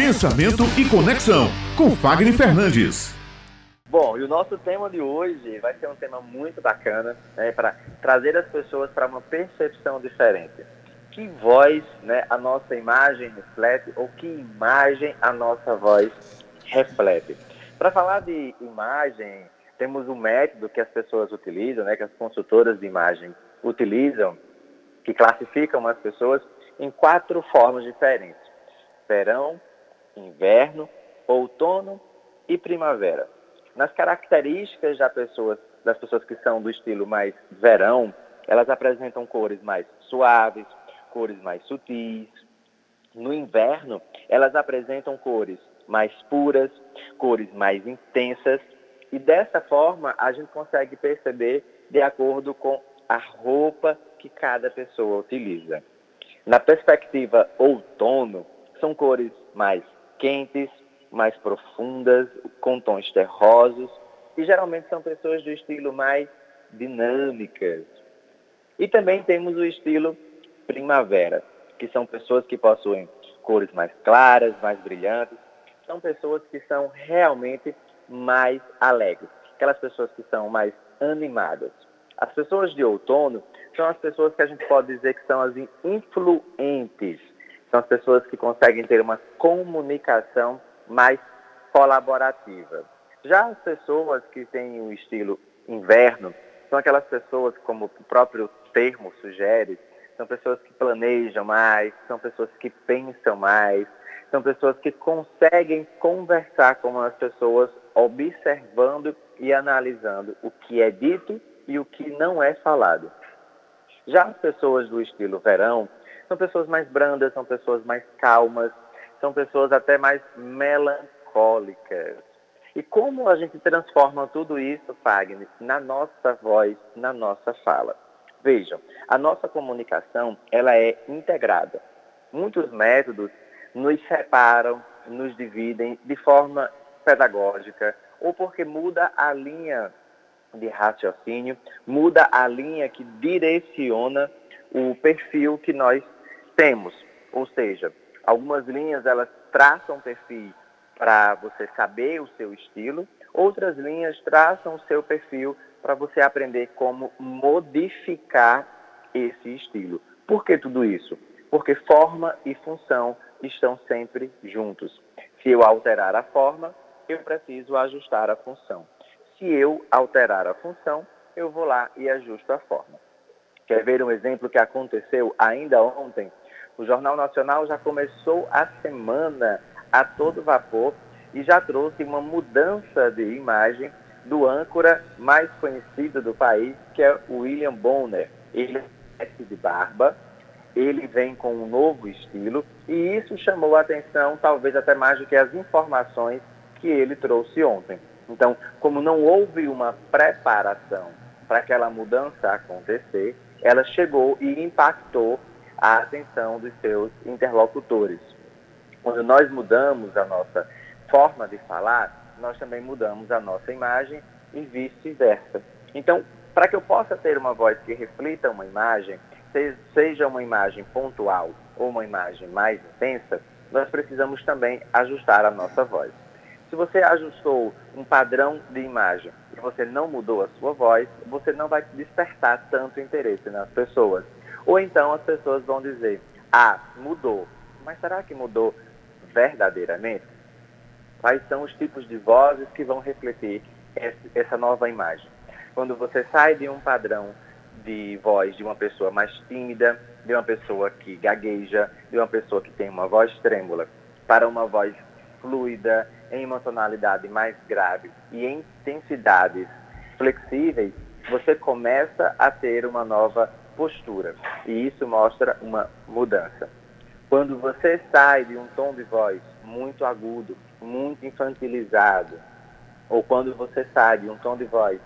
Pensamento e Conexão, com Fagner Fernandes. Bom, e o nosso tema de hoje vai ser um tema muito bacana, né, para trazer as pessoas para uma percepção diferente. Que voz né, a nossa imagem reflete ou que imagem a nossa voz reflete? Para falar de imagem, temos um método que as pessoas utilizam, né, que as consultoras de imagem utilizam, que classificam as pessoas em quatro formas diferentes: verão, inverno, outono e primavera. Nas características das pessoas, das pessoas que são do estilo mais verão, elas apresentam cores mais suaves, cores mais sutis. No inverno, elas apresentam cores mais puras, cores mais intensas. E dessa forma, a gente consegue perceber de acordo com a roupa que cada pessoa utiliza. Na perspectiva outono, são cores mais quentes, mais profundas, com tons terrosos, e geralmente são pessoas do estilo mais dinâmicas. E também temos o estilo primavera, que são pessoas que possuem cores mais claras, mais brilhantes, são pessoas que são realmente mais alegres, aquelas pessoas que são mais animadas. As pessoas de outono são as pessoas que a gente pode dizer que são as influentes, são as pessoas que conseguem ter uma comunicação mais colaborativa. Já as pessoas que têm o estilo inverno são aquelas pessoas, como o próprio termo sugere, são pessoas que planejam mais, são pessoas que pensam mais, são pessoas que conseguem conversar com as pessoas, observando e analisando o que é dito e o que não é falado. Já as pessoas do estilo verão são pessoas mais brandas, são pessoas mais calmas, são pessoas até mais melancólicas. E como a gente transforma tudo isso, Fagner, na nossa voz, na nossa fala? Vejam, a nossa comunicação, ela é integrada. Muitos métodos nos separam, nos dividem de forma pedagógica, ou porque muda a linha de raciocínio, muda a linha que direciona o perfil que nós temos. Ou seja, algumas linhas elas traçam perfis para você saber o seu estilo, outras linhas traçam o seu perfil para você aprender como modificar esse estilo. Por que tudo isso? Porque forma e função estão sempre juntos. Se eu alterar a forma, eu preciso ajustar a função. Se eu alterar a função, eu vou lá e ajusto a forma. Quer ver um exemplo que aconteceu ainda ontem? O Jornal Nacional já começou a semana a todo vapor e já trouxe uma mudança de imagem do âncora mais conhecido do país, que é o William Bonner. Ele é de barba, ele vem com um novo estilo e isso chamou a atenção, talvez até mais do que as informações que ele trouxe ontem. Então, como não houve uma preparação para aquela mudança acontecer, ela chegou e impactou a atenção dos seus interlocutores. Quando nós mudamos a nossa forma de falar, nós também mudamos a nossa imagem e vice-versa. Então, para que eu possa ter uma voz que reflita uma imagem, seja uma imagem pontual ou uma imagem mais intensa, nós precisamos também ajustar a nossa voz. Se você ajustou um padrão de imagem e você não mudou a sua voz, você não vai despertar tanto interesse nas pessoas. Ou então as pessoas vão dizer: Ah, mudou. Mas será que mudou verdadeiramente? Quais são os tipos de vozes que vão refletir essa nova imagem? Quando você sai de um padrão de voz de uma pessoa mais tímida, de uma pessoa que gagueja, de uma pessoa que tem uma voz trêmula, para uma voz fluida, em uma tonalidade mais grave e em intensidades flexíveis, você começa a ter uma nova postura. E isso mostra uma mudança. Quando você sai de um tom de voz muito agudo, muito infantilizado, ou quando você sai de um tom de voz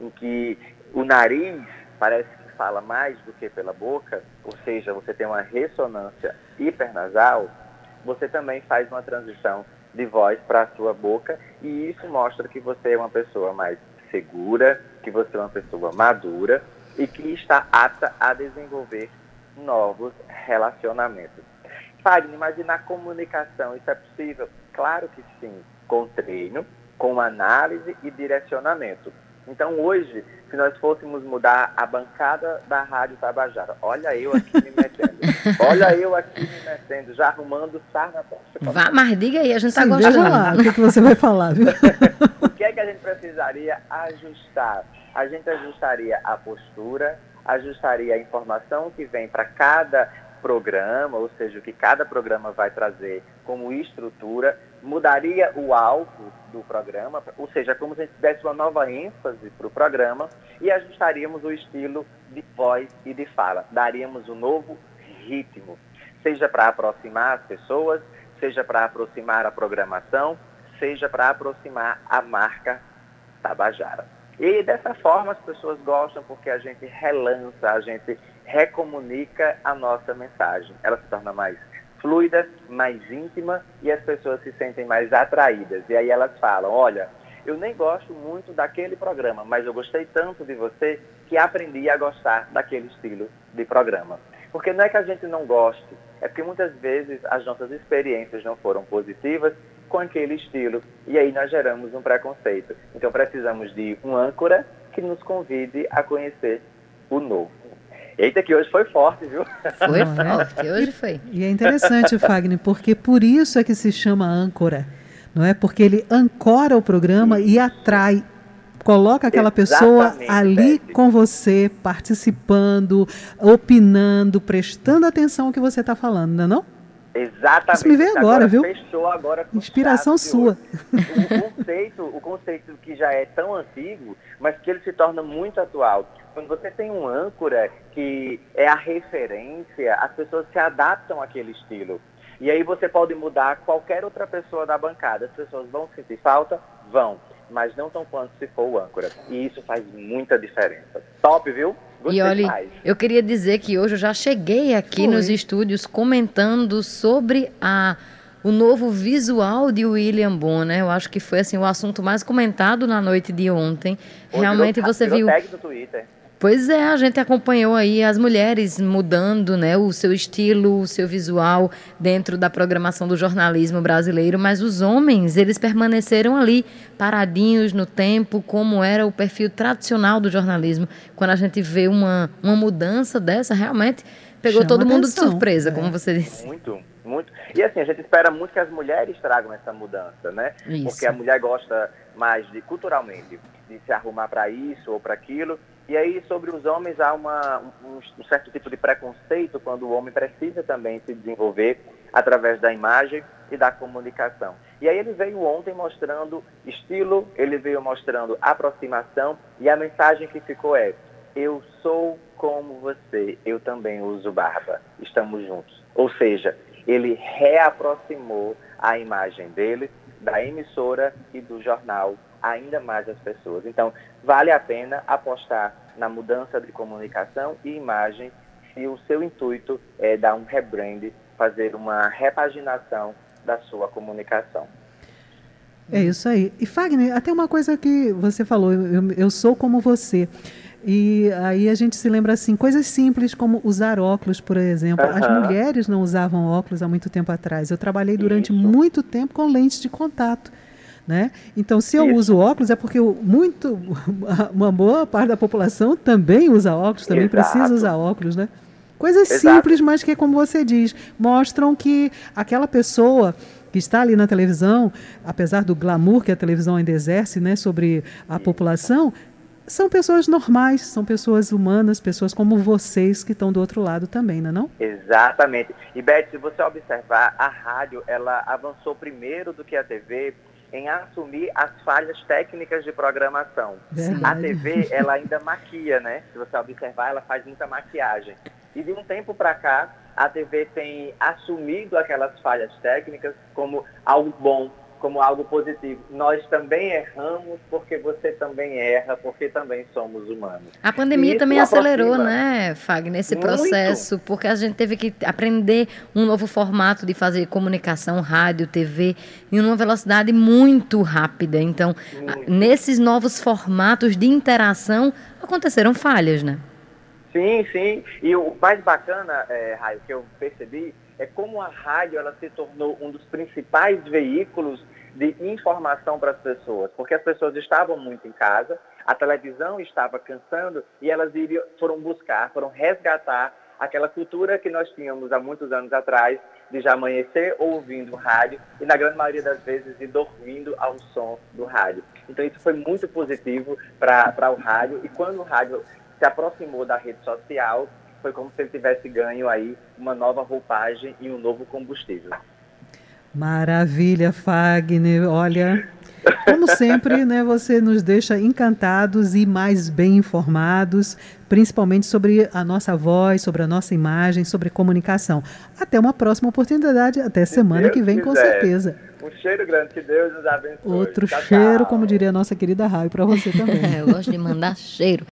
em que o nariz parece que fala mais do que pela boca, ou seja, você tem uma ressonância hipernasal, você também faz uma transição de voz para a sua boca e isso mostra que você é uma pessoa mais segura, que você é uma pessoa madura e que está apta a desenvolver novos relacionamentos. Fagner, mas e na comunicação, isso é possível? Claro que sim, com treino, com análise e direcionamento. Então hoje, se nós fôssemos mudar a bancada da Rádio Tabajara, olha eu aqui me metendo, olha eu aqui me metendo, já arrumando sarna Vá, mas diga aí, a gente está gostando. Lá, o que, que você vai falar, viu? o que é que a gente precisaria ajustar? A gente ajustaria a postura, ajustaria a informação que vem para cada programa, ou seja, o que cada programa vai trazer como estrutura, mudaria o alvo do programa, ou seja, como se a gente tivesse uma nova ênfase para o programa e ajustaríamos o estilo de voz e de fala, daríamos um novo ritmo, seja para aproximar as pessoas, seja para aproximar a programação, seja para aproximar a marca Tabajara. E dessa forma as pessoas gostam porque a gente relança, a gente recomunica a nossa mensagem. Ela se torna mais fluida, mais íntima e as pessoas se sentem mais atraídas. E aí elas falam: olha, eu nem gosto muito daquele programa, mas eu gostei tanto de você que aprendi a gostar daquele estilo de programa. Porque não é que a gente não goste, é porque muitas vezes as nossas experiências não foram positivas com aquele estilo e aí nós geramos um preconceito. Então precisamos de um âncora que nos convide a conhecer o novo. Eita, que hoje foi forte, viu? Foi forte, hoje foi. E é interessante, Fagner, porque por isso é que se chama âncora, não é? Porque ele ancora o programa Sim. e atrai coloca aquela pessoa ali com você, participando, opinando, prestando atenção ao que você está falando, não é não? Exatamente. Isso me veio agora, agora viu? Fechou agora. Inspiração sua. O conceito, o conceito que já é tão antigo, mas que ele se torna muito atual. Quando você tem um âncora que é a referência, as pessoas se adaptam àquele estilo. E aí você pode mudar qualquer outra pessoa da bancada. As pessoas vão sentir falta? Vão. Mas não tão quanto se for o âncora. E isso faz muita diferença. Top, viu? Gostei e olha, eu queria dizer que hoje eu já cheguei aqui Foi. nos estúdios comentando sobre a o novo visual de William Bonner. Eu acho que foi assim o assunto mais comentado na noite de ontem. Realmente virou, você virou viu. Tag do Twitter. Pois é, a gente acompanhou aí as mulheres mudando né, o seu estilo, o seu visual dentro da programação do jornalismo brasileiro, mas os homens, eles permaneceram ali, paradinhos no tempo, como era o perfil tradicional do jornalismo. Quando a gente vê uma, uma mudança dessa, realmente pegou Chama todo mundo atenção. de surpresa, é. como você disse. Muito, muito. E assim, a gente espera muito que as mulheres tragam essa mudança, né? Isso. Porque a mulher gosta mais de, culturalmente, de se arrumar para isso ou para aquilo. E aí, sobre os homens, há uma, um, um, certo tipo de preconceito quando o homem precisa também se desenvolver através da imagem e da comunicação. E aí ele veio ontem mostrando estilo, ele veio mostrando aproximação e a mensagem que ficou é: eu sou como você, eu também uso barba, estamos juntos. Ou seja, ele reaproximou a imagem dele da emissora e do jornal ainda mais as pessoas. Então, vale a pena apostar na mudança de comunicação e imagem se o seu intuito é dar um rebrand, fazer uma repaginação da sua comunicação. É isso aí. E Fagner, até uma coisa que você falou, eu, eu sou como você. E aí a gente se lembra assim, coisas simples como usar óculos, por exemplo. Uhum. As mulheres não usavam óculos há muito tempo atrás. Eu trabalhei durante Isso. muito tempo com lentes de contato. Né? Então, se eu Isso. uso óculos, é porque muito, uma boa parte da população também usa óculos, também Exato. precisa usar óculos. Né? Coisas Exato. simples, mas que, como você diz, mostram que aquela pessoa que está ali na televisão, apesar do glamour que a televisão ainda exerce né, sobre a população, são pessoas normais, são pessoas humanas, pessoas como vocês que estão do outro lado também, não é não? Exatamente. E Beth, se você observar, a rádio ela avançou primeiro do que a TV em assumir as falhas técnicas de programação. Verdade. A TV, ela ainda maquia, né? Se você observar, ela faz muita maquiagem. E de um tempo para cá, a TV tem assumido aquelas falhas técnicas como algo bom, como algo positivo. Nós também erramos porque você também erra, porque também somos humanos. A pandemia também acelerou, né, Fagner, esse Muito. processo, porque a gente teve que aprender um novo formato de fazer comunicação, rádio, TV, em uma velocidade muito rápida. Então, muito. nesses novos formatos de interação, aconteceram falhas, né? Sim, sim. E o mais bacana, é, Raio, que eu percebi é como a rádio ela se tornou um dos principais veículos de informação para as pessoas, porque as pessoas estavam muito em casa, a televisão estava cansando e elas iriam, foram buscar, foram resgatar aquela cultura que nós tínhamos há muitos anos atrás, de já amanhecer ouvindo rádio e, na grande maioria das vezes, de dormindo ao som do rádio. Então, isso foi muito positivo para o rádio e quando o rádio se aproximou da rede social, foi como se ele tivesse ganho aí uma nova roupagem e um novo combustível. Maravilha, Fagner. Olha, como sempre, né, você nos deixa encantados e mais bem informados, principalmente sobre a nossa voz, sobre a nossa imagem, sobre comunicação. Até uma próxima oportunidade, até semana que vem, quiser. com certeza. Um cheiro grande, que Deus nos abençoe. Outro tchau, cheiro, tchau. como diria a nossa querida Raio, para você também. eu gosto de mandar cheiro.